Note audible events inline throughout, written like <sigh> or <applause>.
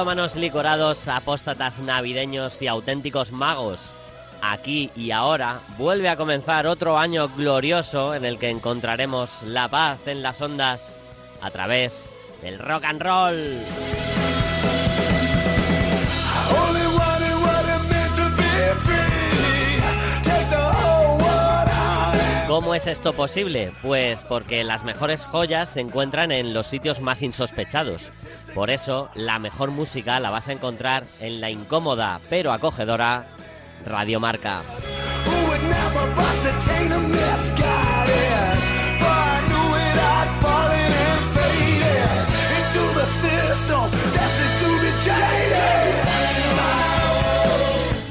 Melómanos licorados, apóstatas navideños y auténticos magos. Aquí y ahora vuelve a comenzar otro año glorioso en el que encontraremos la paz en las ondas a través del rock and roll. ¿Cómo es esto posible? Pues porque las mejores joyas se encuentran en los sitios más insospechados. Por eso, la mejor música la vas a encontrar en la incómoda pero acogedora Radio Marca.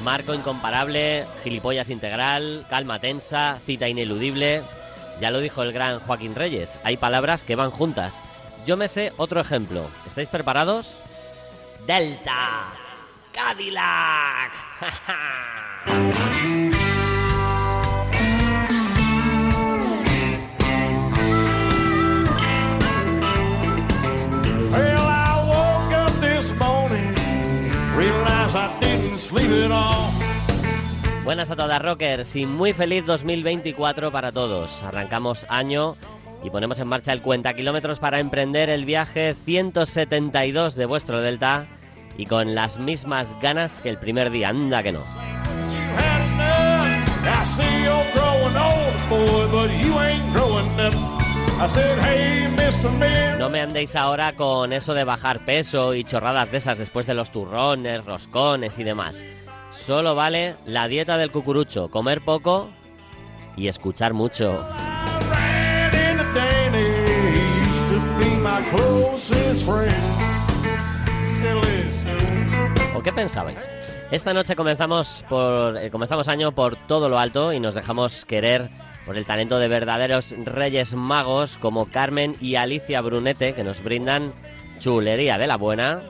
Marco incomparable, gilipollas integral, calma tensa, cita ineludible. Ya lo dijo el gran Joaquín Reyes, hay palabras que van juntas. Yo me sé otro ejemplo. ¿Estáis preparados? Delta Cadillac. <laughs> Buenas a todas, rockers, y muy feliz 2024 para todos. Arrancamos año y ponemos en marcha el cuenta kilómetros para emprender el viaje 172 de vuestro Delta y con las mismas ganas que el primer día, anda que no. No me andéis ahora con eso de bajar peso y chorradas de esas después de los turrones, roscones y demás. Solo vale la dieta del cucurucho, comer poco y escuchar mucho. ¿O qué pensabais? Esta noche comenzamos por eh, comenzamos año por todo lo alto y nos dejamos querer por el talento de verdaderos reyes magos como Carmen y Alicia Brunete que nos brindan chulería de la buena.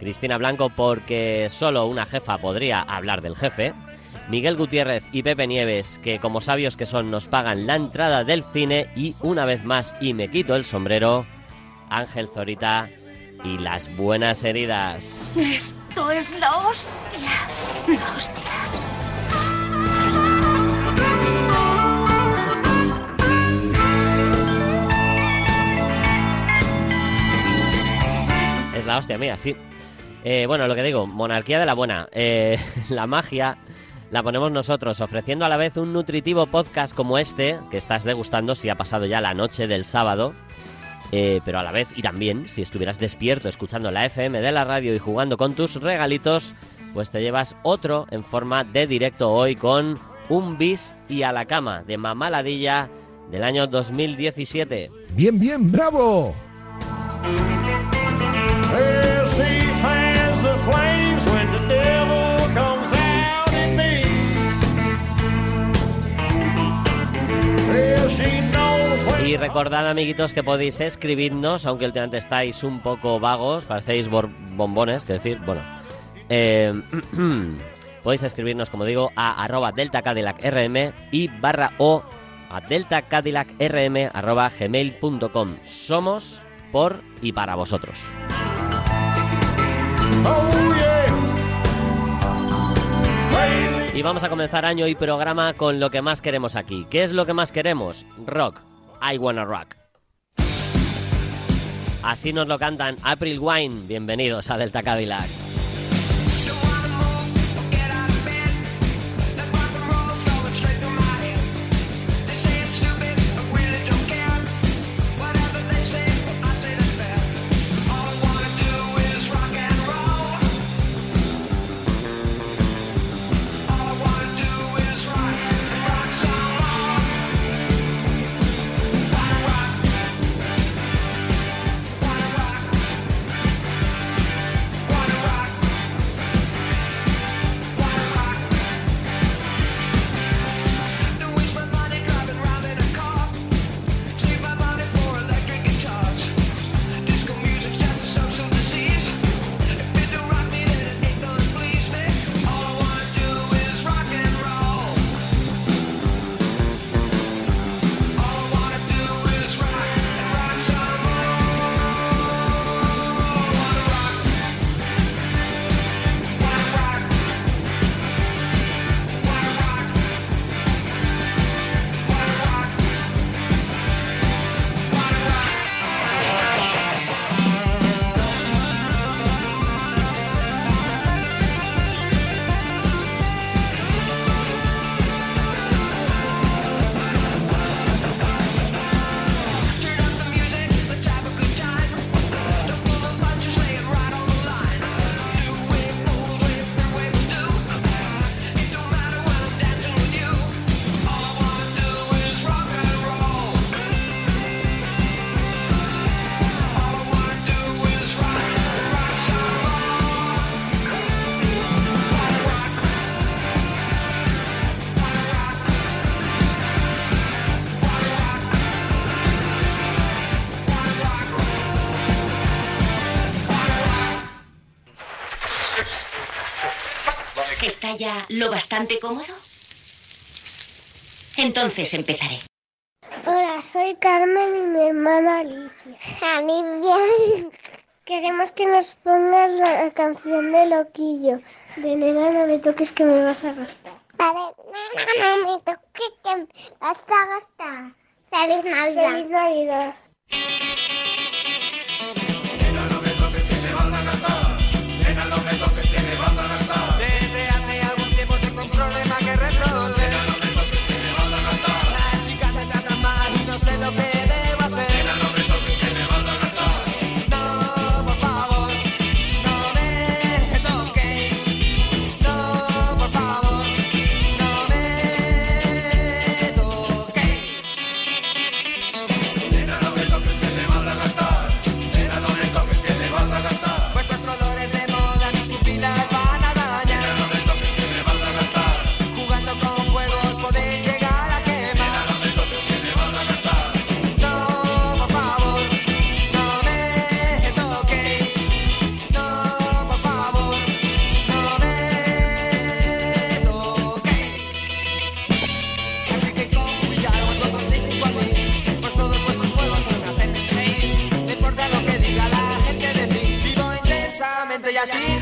Cristina Blanco porque solo una jefa podría hablar del jefe. Miguel Gutiérrez y Pepe Nieves que como sabios que son nos pagan la entrada del cine y una vez más y me quito el sombrero Ángel Zorita y las buenas heridas. Esto es la hostia. La hostia. La hostia mía, sí. Eh, bueno, lo que digo, monarquía de la buena. Eh, <laughs> la magia la ponemos nosotros, ofreciendo a la vez un nutritivo podcast como este, que estás degustando si ha pasado ya la noche del sábado. Eh, pero a la vez, y también, si estuvieras despierto escuchando la FM de la radio y jugando con tus regalitos, pues te llevas otro en forma de directo hoy con un bis y a la cama de Mamaladilla del año 2017. Bien, bien, bravo. Recordad, amiguitos, que podéis escribirnos, aunque últimamente estáis un poco vagos, parecéis bombones, que decir, bueno. eh, <clears throat> podéis escribirnos, como digo, a arroba delta Cadillac rm y barra o a delta Cadillac rm arroba gmail.com. Somos por y para vosotros. Y vamos a comenzar año y programa con lo que más queremos aquí. ¿Qué es lo que más queremos? Rock. I Wanna Rock. Así nos lo cantan April Wine. Bienvenidos a Delta Cadillac. está ya lo bastante cómodo? Entonces empezaré. Hola, soy Carmen y mi hermana Alicia. Alicia. Queremos que nos pongas la canción de Loquillo. De nena, no me toques que me vas a gastar. Vale, nena, no me toques que me vas a gastar. Feliz Navidad. Feliz Navidad. así.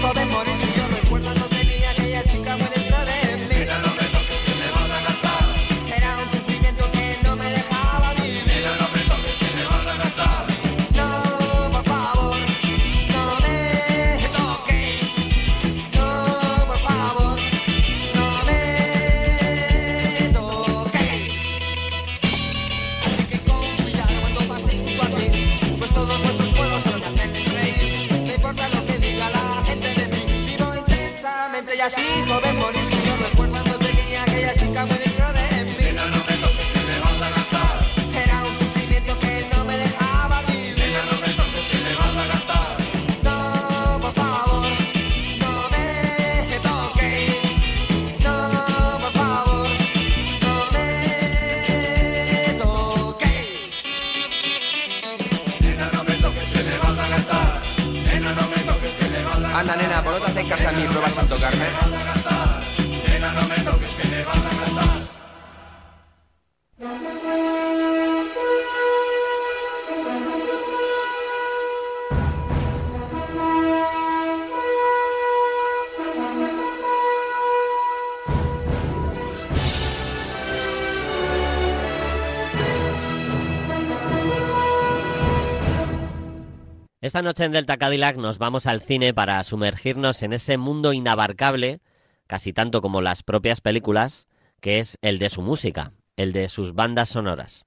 Esta noche en Delta Cadillac nos vamos al cine para sumergirnos en ese mundo inabarcable, casi tanto como las propias películas, que es el de su música, el de sus bandas sonoras.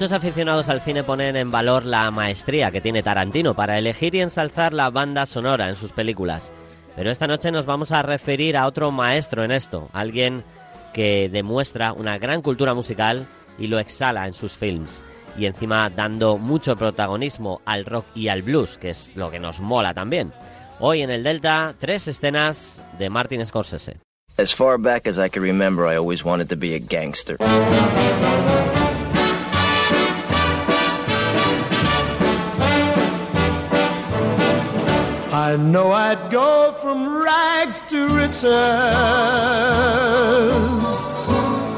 Muchos aficionados al cine ponen en valor la maestría que tiene Tarantino para elegir y ensalzar la banda sonora en sus películas. Pero esta noche nos vamos a referir a otro maestro en esto, alguien que demuestra una gran cultura musical y lo exhala en sus films. Y encima dando mucho protagonismo al rock y al blues, que es lo que nos mola también. Hoy en el Delta, tres escenas de Martin Scorsese. I know I'd go from rags to riches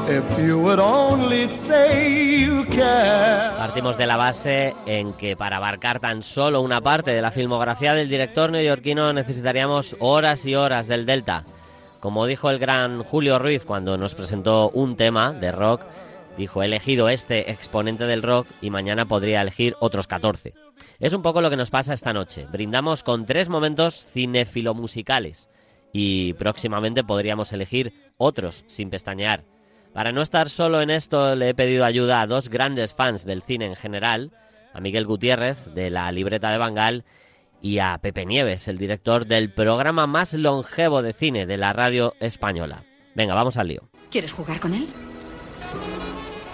if you would only say you care. Partimos de la base en que para abarcar tan solo una parte de la filmografía del director neoyorquino necesitaríamos horas y horas del Delta. Como dijo el gran Julio Ruiz cuando nos presentó un tema de rock, dijo, he elegido este exponente del rock y mañana podría elegir otros 14. Es un poco lo que nos pasa esta noche. Brindamos con tres momentos cinefilomusicales y próximamente podríamos elegir otros sin pestañear. Para no estar solo en esto, le he pedido ayuda a dos grandes fans del cine en general, a Miguel Gutiérrez, de la libreta de Bangal, y a Pepe Nieves, el director del programa más longevo de cine de la radio española. Venga, vamos al lío. ¿Quieres jugar con él?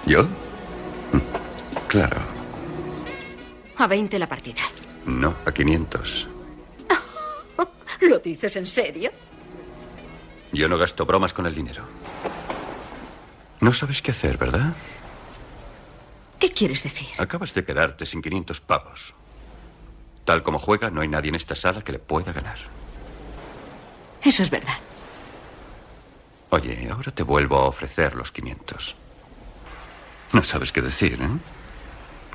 ¿Yo? <laughs> Claro. A 20 la partida. No, a 500. <laughs> ¿Lo dices en serio? Yo no gasto bromas con el dinero. No sabes qué hacer, ¿verdad? ¿Qué quieres decir? Acabas de quedarte sin 500 pavos. Tal como juega, no hay nadie en esta sala que le pueda ganar. Eso es verdad. Oye, ahora te vuelvo a ofrecer los 500. No sabes qué decir, ¿eh?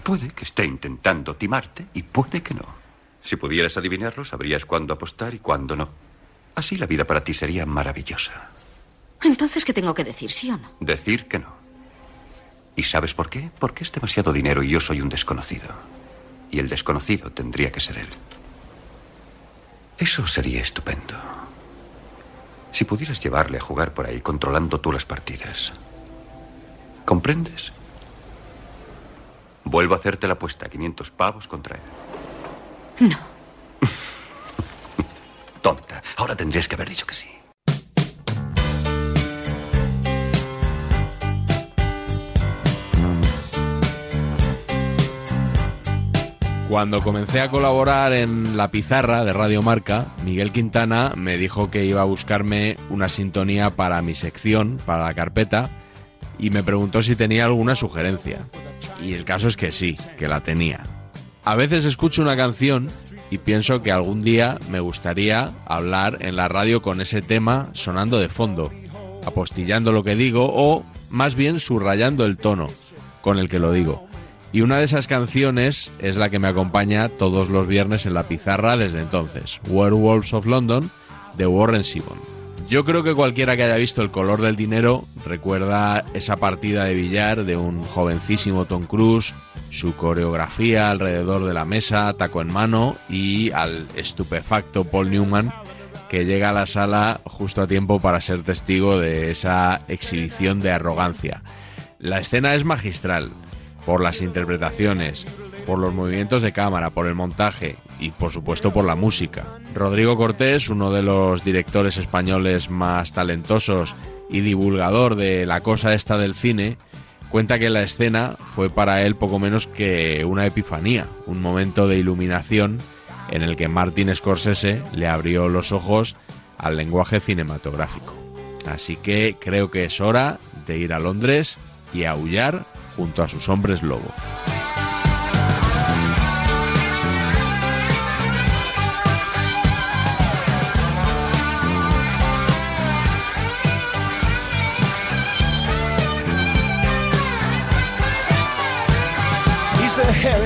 Puede que esté intentando timarte y puede que no. Si pudieras adivinarlo, sabrías cuándo apostar y cuándo no. Así la vida para ti sería maravillosa. Entonces, ¿qué tengo que decir, sí o no? Decir que no. ¿Y sabes por qué? Porque es demasiado dinero y yo soy un desconocido. Y el desconocido tendría que ser él. Eso sería estupendo. Si pudieras llevarle a jugar por ahí controlando tú las partidas. ¿Comprendes? Vuelvo a hacerte la apuesta, 500 pavos contra él. No. <laughs> Tonta, ahora tendrías que haber dicho que sí. Cuando comencé a colaborar en La Pizarra de Radio Marca, Miguel Quintana me dijo que iba a buscarme una sintonía para mi sección, para la carpeta, y me preguntó si tenía alguna sugerencia. Y el caso es que sí, que la tenía. A veces escucho una canción y pienso que algún día me gustaría hablar en la radio con ese tema sonando de fondo, apostillando lo que digo o más bien subrayando el tono con el que lo digo. Y una de esas canciones es la que me acompaña todos los viernes en la pizarra desde entonces, Werewolves of London de Warren Zevon. Yo creo que cualquiera que haya visto El color del dinero recuerda esa partida de billar de un jovencísimo Tom Cruise, su coreografía alrededor de la mesa, taco en mano y al estupefacto Paul Newman que llega a la sala justo a tiempo para ser testigo de esa exhibición de arrogancia. La escena es magistral, por las interpretaciones, por los movimientos de cámara, por el montaje y por supuesto por la música. Rodrigo Cortés, uno de los directores españoles más talentosos y divulgador de la cosa esta del cine, cuenta que la escena fue para él poco menos que una epifanía, un momento de iluminación en el que Martin Scorsese le abrió los ojos al lenguaje cinematográfico. Así que creo que es hora de ir a Londres y aullar junto a sus hombres lobo.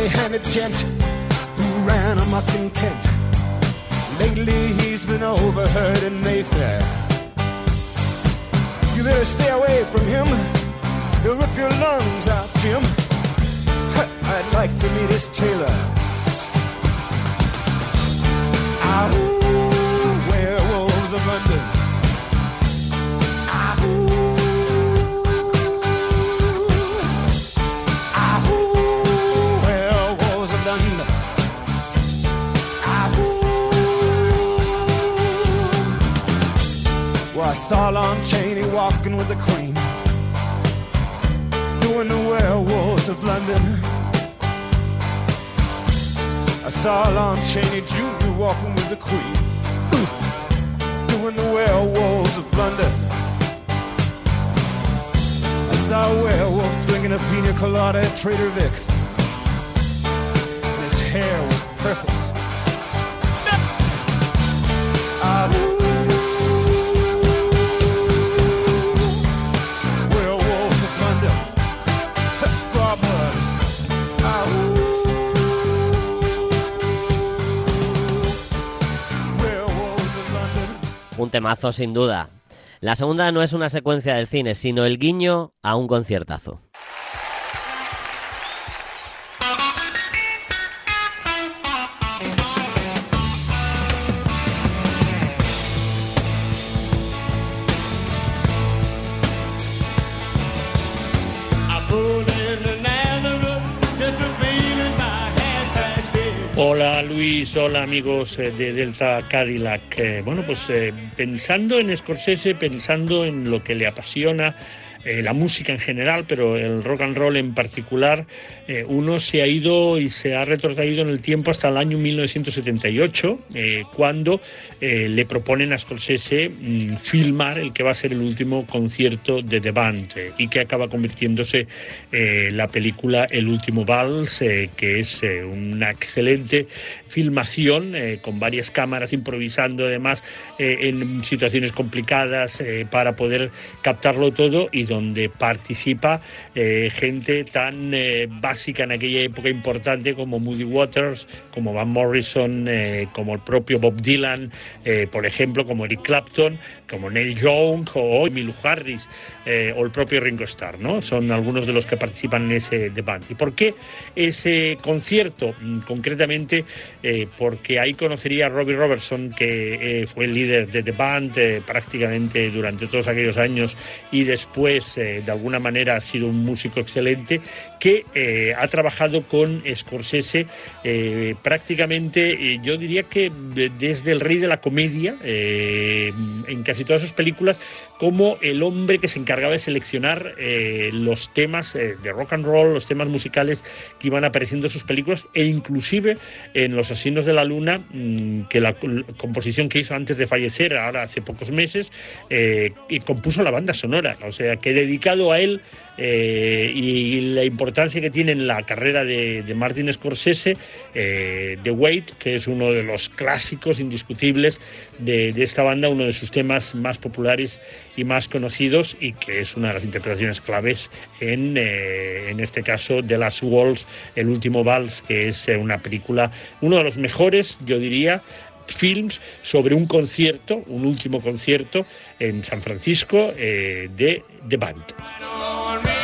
The hairy-handed gent who ran amok in Kent. Lately he's been overheard in Mayfair. You better stay away from him. He'll rip your lungs out, Jim. I'd like to meet his tailor. Ah, saw Lon Chaney walking with the Queen, doing the werewolves of London. I saw Lon Chaney Jr. walking with the Queen, doing the werewolves of London. I saw a werewolf drinking a pina colada at Trader Vic's. His hair was perfect. Un temazo sin duda. La segunda no es una secuencia del cine, sino el guiño a un conciertazo. Luis, hola amigos eh, de Delta Cadillac. Eh, Bueno, pues eh, pensando en Scorsese, pensando en lo que le apasiona, eh, la música en general, pero el rock and roll en particular, eh, uno se ha ido y se ha retrotraído en el tiempo hasta el año 1978, eh, cuando le proponen a Scorsese mm, filmar el que va a ser el último concierto de The Band y que acaba convirtiéndose la película El último vals, que es una excelente filmación con varias cámaras improvisando además en situaciones complicadas para poder captarlo todo y donde participa eh, gente tan eh, básica en aquella época importante como Moody Waters, como Van Morrison, eh, como el propio Bob Dylan, por ejemplo, como Eric Clapton, como Neil Young o Emilio Harris o el propio Ringo Starr, ¿no? Son algunos de los que participan en ese debate. ¿Y por qué ese concierto? Mm, Concretamente, porque ahí conocería a Robbie Robertson, que fue el líder de The Band prácticamente durante todos aquellos años y después, eh, de alguna manera, ha sido un músico excelente que eh, ha trabajado con Scorsese eh, prácticamente, yo diría que de- desde el rey de la comedia, en casi todas sus películas, como el hombre que se encargaba de seleccionar los temas de rock and roll, los temas musicales que iban apareciendo en sus películas e inclusive en Los Asinos de la Luna, mm, que la, composición que hizo antes de fallecer, ahora hace pocos meses, y compuso la banda sonora, o sea que dedicado a él eh, y la importancia que tiene en la carrera de, Martin Scorsese, eh, The Wait, que es uno de los clásicos indiscutibles de, esta banda, uno de sus temas más populares y más conocidos y que es una de las interpretaciones claves en, eh, en este caso de Last Waltz, El último vals, que es una película, uno de los mejores, yo diría, films sobre un concierto, un último concierto en San Francisco eh, de The Band.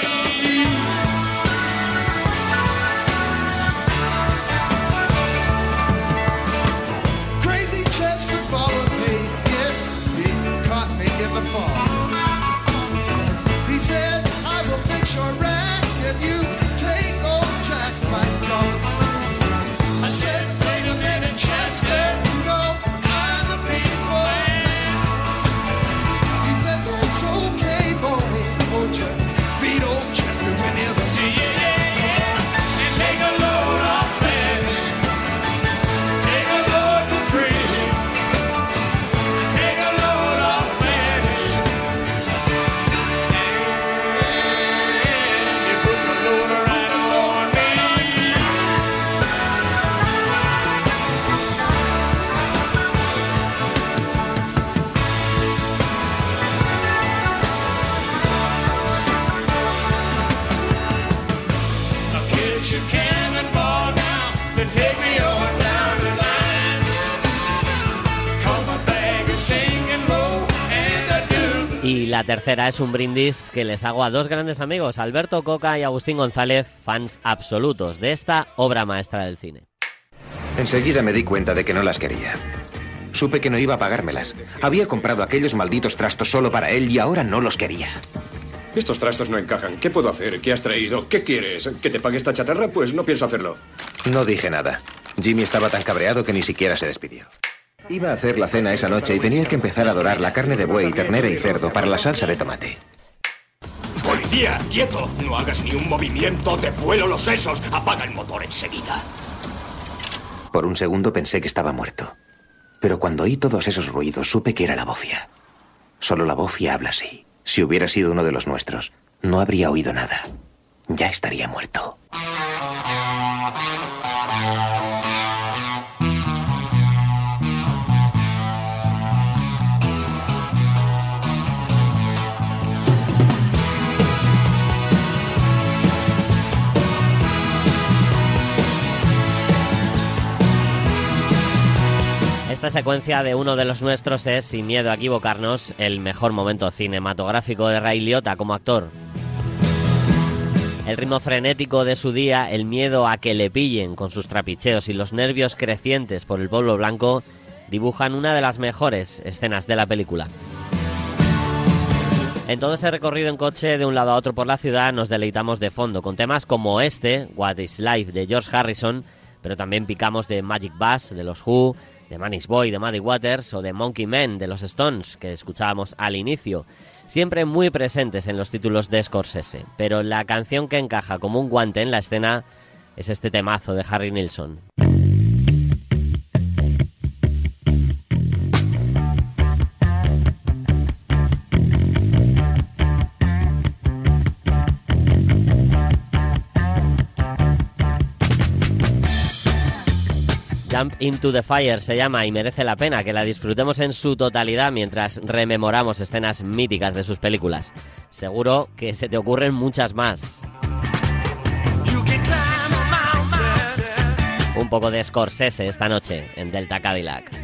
Tercera es un brindis que les hago a dos grandes amigos, Alberto Coca y Agustín González, fans absolutos de esta obra maestra del cine. Enseguida me di cuenta de que no las quería. Supe que no iba a pagármelas. Había comprado aquellos malditos trastos solo para él y ahora no los quería. Estos trastos no encajan. ¿Qué puedo hacer? ¿Qué has traído? ¿Qué quieres? ¿Que te pague esta chatarra? Pues no pienso hacerlo. No dije nada. Jimmy estaba tan cabreado que ni siquiera se despidió. Iba a hacer la cena esa noche y tenía que empezar a dorar la carne de buey, ternera y cerdo para la salsa de tomate. ¡Policía! ¡Quieto! No hagas ni un movimiento, te vuelo los sesos. Apaga el motor enseguida. Por un segundo pensé que estaba muerto. Pero cuando oí todos esos ruidos supe que era la bofia. Solo la bofia habla así. Si hubiera sido uno de los nuestros, no habría oído nada. Ya estaría muerto. Esta secuencia de uno de los nuestros es, sin miedo a equivocarnos, el mejor momento cinematográfico de Ray Liotta como actor. El ritmo frenético de su día, el miedo a que le pillen con sus trapicheos y los nervios crecientes por el polvo blanco dibujan una de las mejores escenas de la película. En todo ese recorrido en coche de un lado a otro por la ciudad nos deleitamos de fondo con temas como este, What is Life de George Harrison, pero también picamos de Magic Bass de los Who, de Manish Boy de Muddy Waters o de Monkey Man de los Stones que escuchábamos al inicio, siempre muy presentes en los títulos de Scorsese, pero la canción que encaja como un guante en la escena es este temazo de Harry Nilsson. Jump into the Fire se llama y merece la pena que la disfrutemos en su totalidad mientras rememoramos escenas míticas de sus películas. Seguro que se te ocurren muchas más. Un poco de Scorsese esta noche en Delta Cadillac.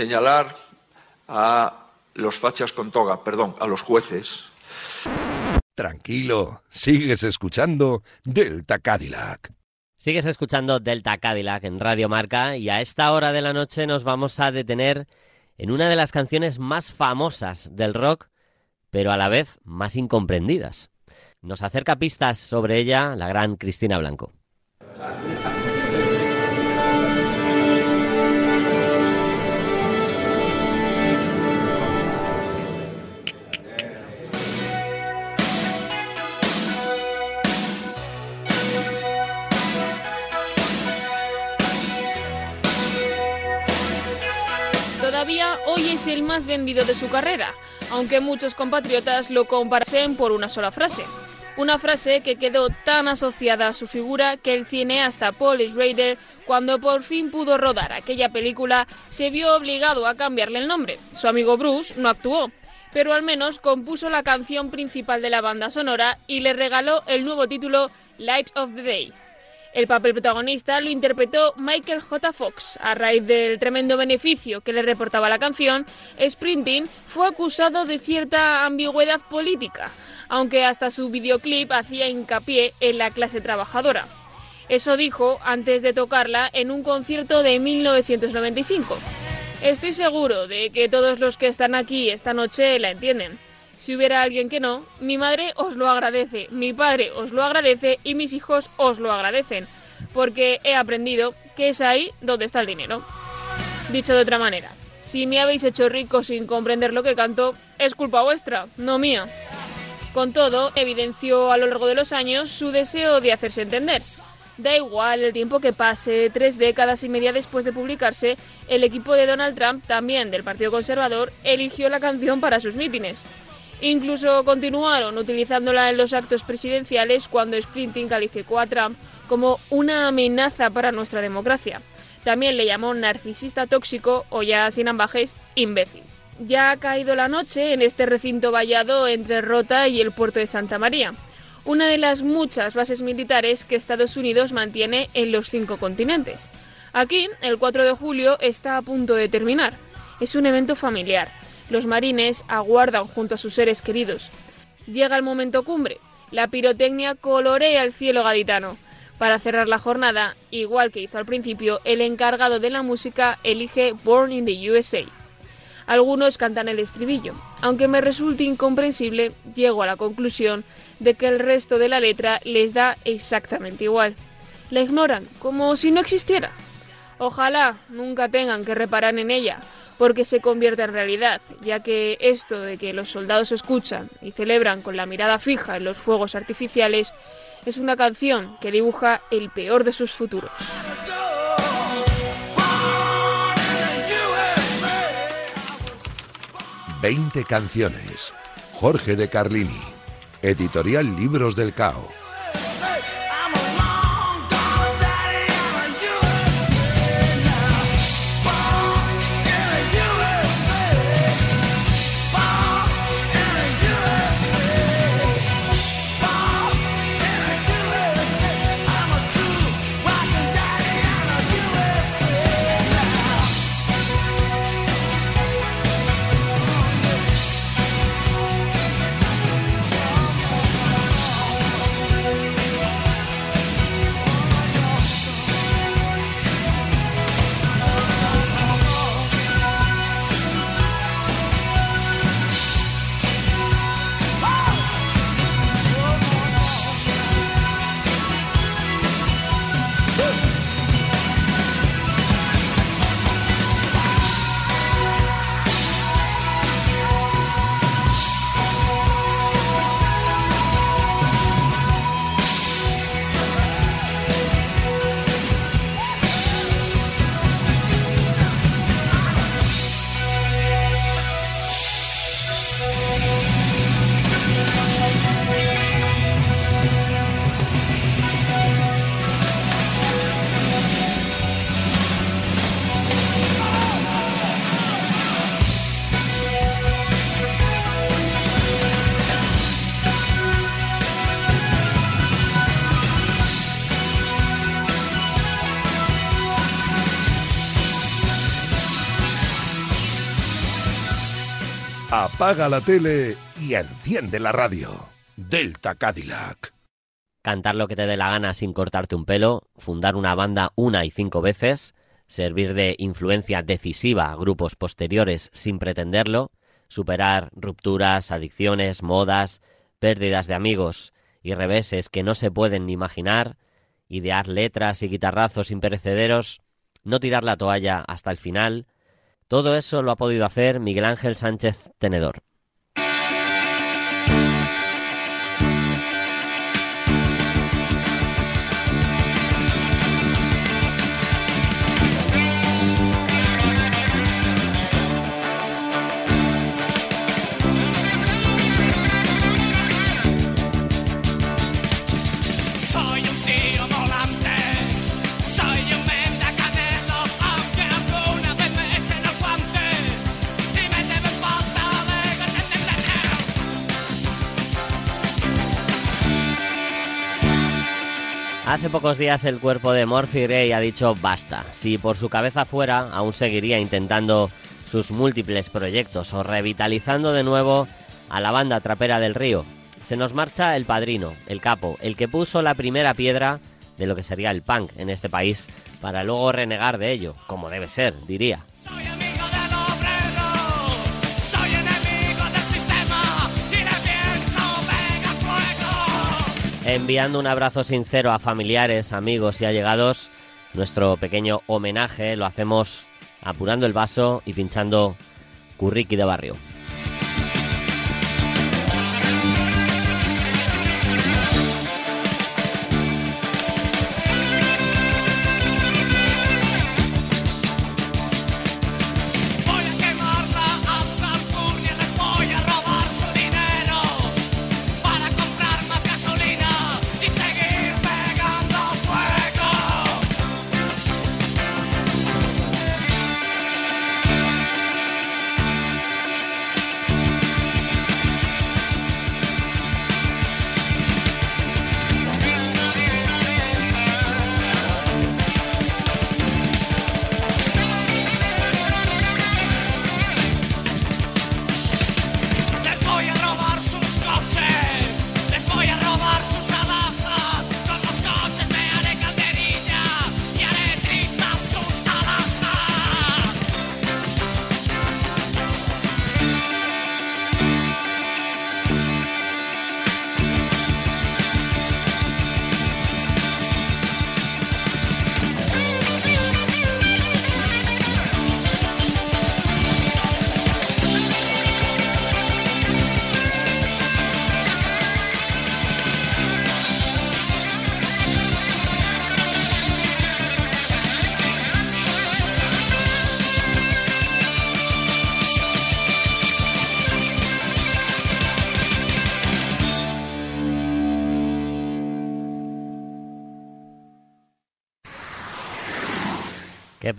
Señalar a los fachas con toga, perdón, a los jueces. Tranquilo, sigues escuchando Delta Cadillac. Sigues escuchando Delta Cadillac en Radio Marca y a esta hora de la noche nos vamos a detener en una de las canciones más famosas del rock, pero a la vez más incomprendidas. Nos acerca pistas sobre ella la gran Cristina Blanco. Es el más vendido de su carrera, aunque muchos compatriotas lo comparasen por una sola frase. Una frase que quedó tan asociada a su figura que el cineasta Paul Schrader, cuando por fin pudo rodar aquella película, se vio obligado a cambiarle el nombre. Su amigo Bruce no actuó, pero al menos compuso la canción principal de la banda sonora y le regaló el nuevo título Light of the Day. El papel protagonista lo interpretó Michael J. Fox. A raíz del tremendo beneficio que le reportaba la canción, Sprinting fue acusado de cierta ambigüedad política, aunque hasta su videoclip hacía hincapié en la clase trabajadora. Eso dijo antes de tocarla en un concierto de 1995. Estoy seguro de que todos los que están aquí esta noche la entienden. Si hubiera alguien que no, mi madre os lo agradece, mi padre os lo agradece y mis hijos os lo agradecen, porque he aprendido que es ahí donde está el dinero. Dicho de otra manera, si me habéis hecho rico sin comprender lo que canto, es culpa vuestra, no mía. Con todo, evidenció a lo largo de los años su deseo de hacerse entender. Da igual el tiempo que pase, tres décadas y media después de publicarse, el equipo de Donald Trump, también del Partido Conservador, eligió la canción para sus mítines. Incluso continuaron utilizándola en los actos presidenciales cuando Sprinting calificó a Trump como una amenaza para nuestra democracia. También le llamó narcisista tóxico o ya sin ambajes, imbécil. Ya ha caído la noche en este recinto vallado entre Rota y el puerto de Santa María, una de las muchas bases militares que Estados Unidos mantiene en los cinco continentes. Aquí, el 4 de julio está a punto de terminar. Es un evento familiar los marines aguardan junto a sus seres queridos. Llega el momento cumbre. La pirotecnia colorea el cielo gaditano. Para cerrar la jornada, igual que hizo al principio, el encargado de la música elige Born in the USA. Algunos cantan el estribillo. Aunque me resulte incomprensible, llego a la conclusión de que el resto de la letra les da exactamente igual. La ignoran, como si no existiera. Ojalá nunca tengan que reparar en ella, porque se convierte en realidad, ya que esto de que los soldados escuchan y celebran con la mirada fija en los fuegos artificiales es una canción que dibuja el peor de sus futuros. Veinte canciones. Jorge de Carlini. Editorial Libros del Cao. Apaga la tele y enciende la radio. Delta Cadillac. Cantar lo que te dé la gana sin cortarte un pelo, fundar una banda una y cinco veces, servir de influencia decisiva a grupos posteriores sin pretenderlo, superar rupturas, adicciones, modas, pérdidas de amigos y reveses que no se pueden ni imaginar, idear letras y guitarrazos imperecederos, no tirar la toalla hasta el final, todo eso lo ha podido hacer Miguel Ángel Sánchez Tenedor. Pocos días el cuerpo de Morphy Gray ha dicho basta. Si por su cabeza fuera, aún seguiría intentando sus múltiples proyectos o revitalizando de nuevo a la banda trapera del río. Se nos marcha el padrino, el capo, el que puso la primera piedra de lo que sería el punk en este país, para luego renegar de ello, como debe ser, diría. Enviando un abrazo sincero a familiares, amigos y allegados, nuestro pequeño homenaje lo hacemos apurando el vaso y pinchando curriqui de barrio.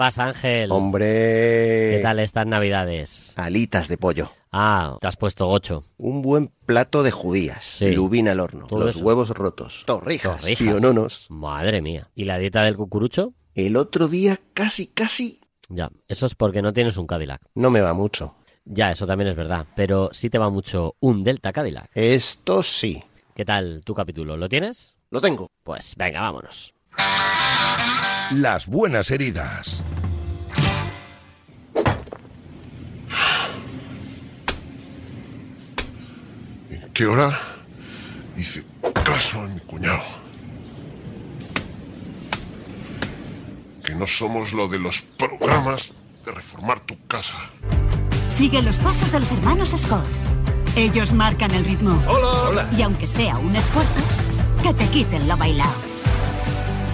Pasa, Ángel? Hombre. ¿Qué tal estas navidades? Alitas de pollo. Ah, te has puesto gocho. Un buen plato de judías. Sí. Lubina al horno. Los eso. huevos rotos. Torrijas. Torrijas. Piononos. Madre mía. ¿Y la dieta del cucurucho? El otro día casi, casi Ya, eso es porque no tienes un Cadillac. no me va mucho. Ya, eso también es verdad. Pero sí te va mucho un Delta Cadillac. Esto sí. ¿Qué tal tu capítulo? ¿Lo tienes? Lo tengo. Pues venga, vámonos. Las buenas heridas. ¿Qué hora? Hice caso a mi cuñado. Que no somos lo de los programas de reformar tu casa. Sigue los pasos de los hermanos Scott. Ellos marcan el ritmo. Hola. Hola. Y aunque sea un esfuerzo, que te quiten lo bailado.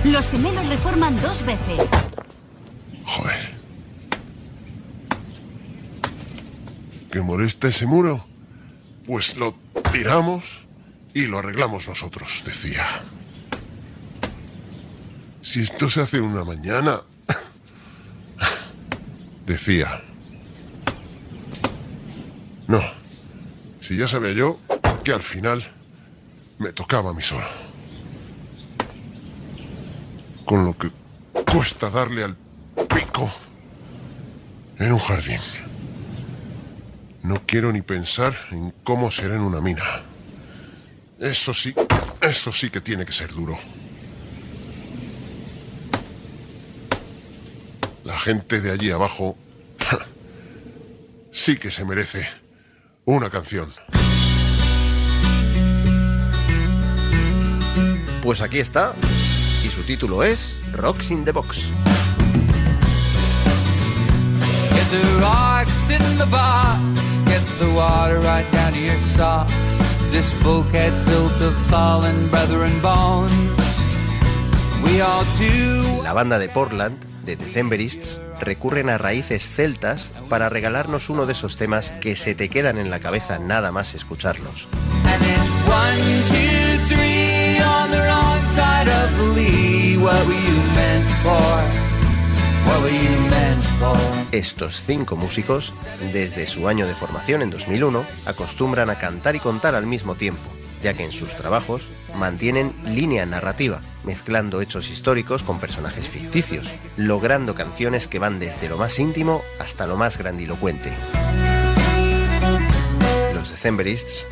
Los gemelos reforman dos veces. Joder. ¿Que molesta ese muro? Pues lo tiramos y lo arreglamos nosotros, decía. Si esto se hace una mañana, <laughs> decía. No, si ya sabía yo que al final me tocaba a mí solo. Con lo que cuesta darle al pico en un jardín. No quiero ni pensar en cómo será en una mina. Eso sí, eso sí que tiene que ser duro. La gente de allí abajo sí que se merece una canción. Pues aquí está. Y su título es Rocks in the Box. The rocks in the box, get the water right down to your socks. This bulkhead's built of fallen brethren bones. We all do. La banda de Portland, de Decemberists, recurren a raíces celtas para regalarnos uno de esos temas que se te quedan en la cabeza nada más escucharlos. And it's one, two, three on the wrong side of the lee. What were you meant for? Estos cinco músicos, desde su año de formación en 2001, acostumbran a cantar y contar al mismo tiempo, ya que en sus trabajos mantienen línea narrativa, mezclando hechos históricos con personajes ficticios, logrando canciones que van desde lo más íntimo hasta lo más grandilocuente.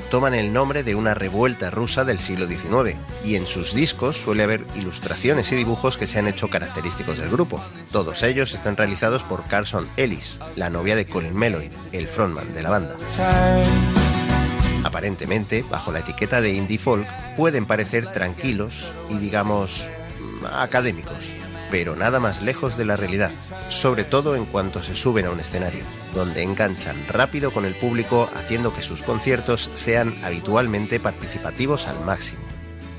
Toman el nombre de una revuelta rusa del siglo XIX y en sus discos suele haber ilustraciones y dibujos que se han hecho característicos del grupo. Todos ellos están realizados por Carson Ellis, la novia de Colin Meloy, el frontman de la banda. Aparentemente, bajo la etiqueta de indie folk, pueden parecer tranquilos y digamos académicos, pero nada más lejos de la realidad, sobre todo en cuanto se suben a un escenario, donde enganchan rápido con el público haciendo que sus conciertos sean habitualmente participativos al máximo.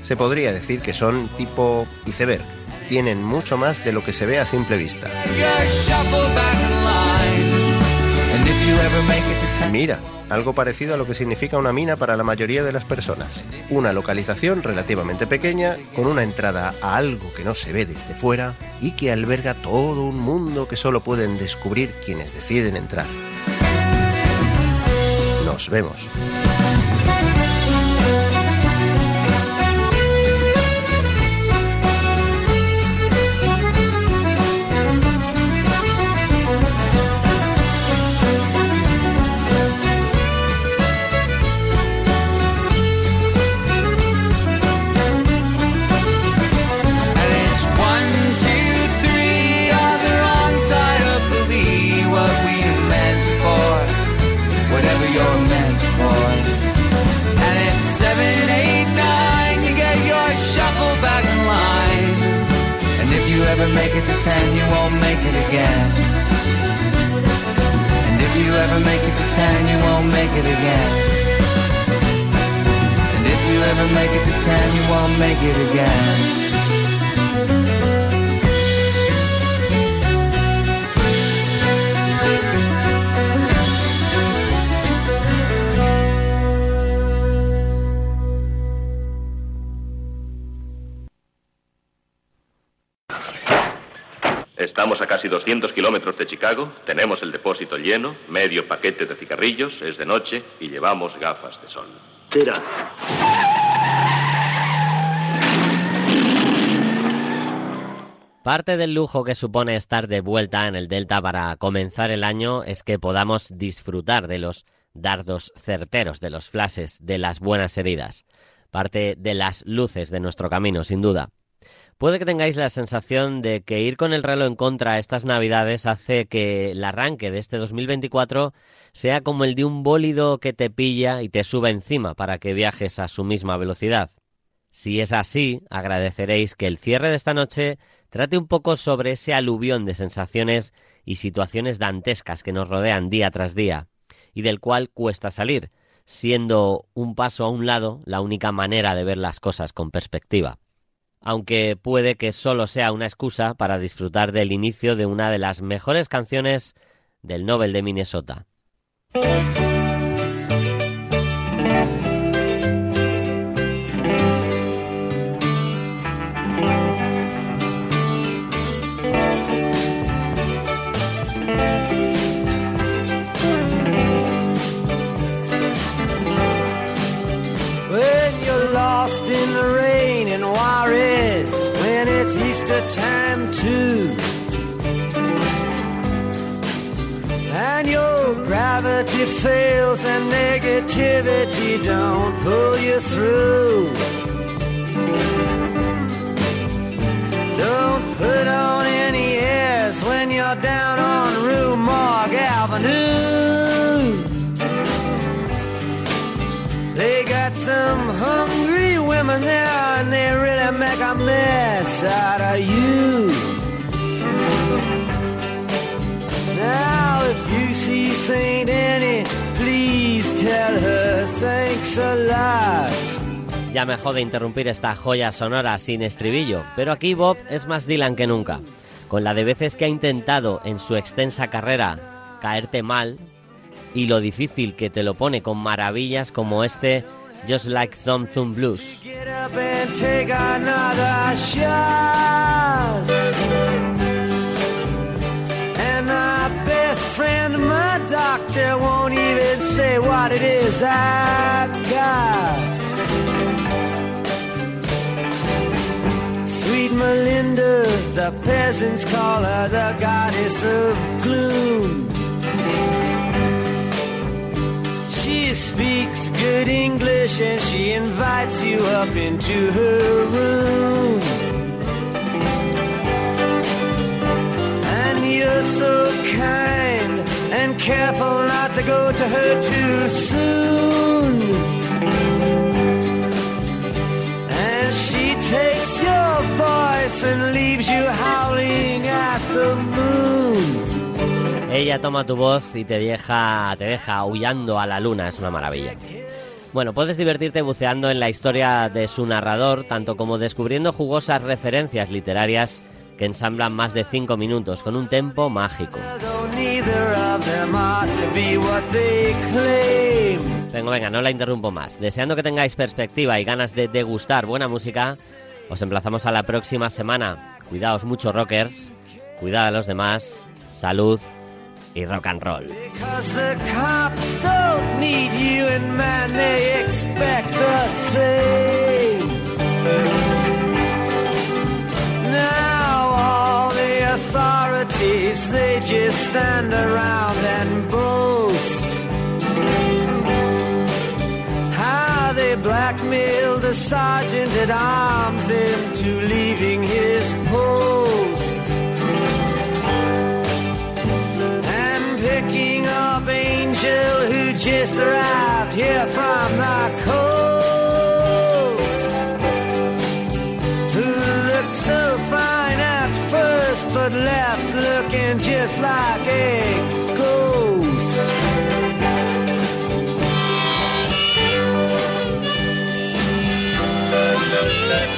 Se podría decir que son tipo iceberg, tienen mucho más de lo que se ve a simple vista. Town. Mira, algo parecido a lo que significa una mina para la mayoría de las personas. Una localización relativamente pequeña, con una entrada a algo que no se ve desde fuera y que alberga todo un mundo que solo pueden descubrir quienes deciden entrar. Nos vemos. Ten, you won't make it again. And if you ever make it to ten, you won't make it again. And if you ever make it to ten, you won't make it again. Estamos a casi 200 kilómetros de Chicago, tenemos el depósito lleno, medio paquete de cigarrillos, es de noche y llevamos gafas de sol. Tira. Parte del lujo que supone estar de vuelta en el Delta para comenzar el año es que podamos disfrutar de los dardos certeros, de los flashes, de las buenas heridas. Parte de las luces de nuestro camino, sin duda. Puede que tengáis la sensación de que ir con el reloj en contra estas navidades hace que el arranque de este 2024 sea como el de un bólido que te pilla y te sube encima para que viajes a su misma velocidad. Si es así, agradeceréis que el cierre de esta noche trate un poco sobre ese aluvión de sensaciones y situaciones dantescas que nos rodean día tras día, y del cual cuesta salir, siendo un paso a un lado la única manera de ver las cosas con perspectiva. Aunque puede que solo sea una excusa para disfrutar del inicio de una de las mejores canciones del Nobel de Minnesota. Gravity fails and negativity don't pull you through. Don't put on any airs when you're down on Rue Morgue Avenue. They got some hungry women there and they really make a mess out of you. Now, if you see Saint Annie, please tell her thanks a lot. Ya me jode interrumpir esta joya sonora sin estribillo, pero aquí Bob es más Dylan que nunca. Con la de veces que ha intentado en su extensa carrera caerte mal y lo difícil que te lo pone con maravillas como este Just Like Thumb Thumb Blues. My doctor, won't even say what it is I got. Sweet Melinda, the peasants call her the goddess of gloom. She speaks good English and she invites you up into her room. And you're so kind careful not to go to her too soon. And she takes your voice and leaves you howling at the moon. Ella toma tu voz y te deja, te deja aullando a la luna, es una maravilla. Bueno, puedes divertirte buceando en la historia de su narrador, tanto como descubriendo jugosas referencias literarias que ensamblan más de 5 minutos con un tempo mágico. Venga, venga, no la interrumpo más. Deseando que tengáis perspectiva y ganas de degustar buena música, os emplazamos a la próxima semana. Cuidaos mucho, rockers. Cuidad a los demás. Salud y rock and roll. Authorities, they just stand around and boast. How they blackmailed the sergeant at arms into leaving his post. And picking up Angel who just arrived here from the coast. But left looking just like a ghost. I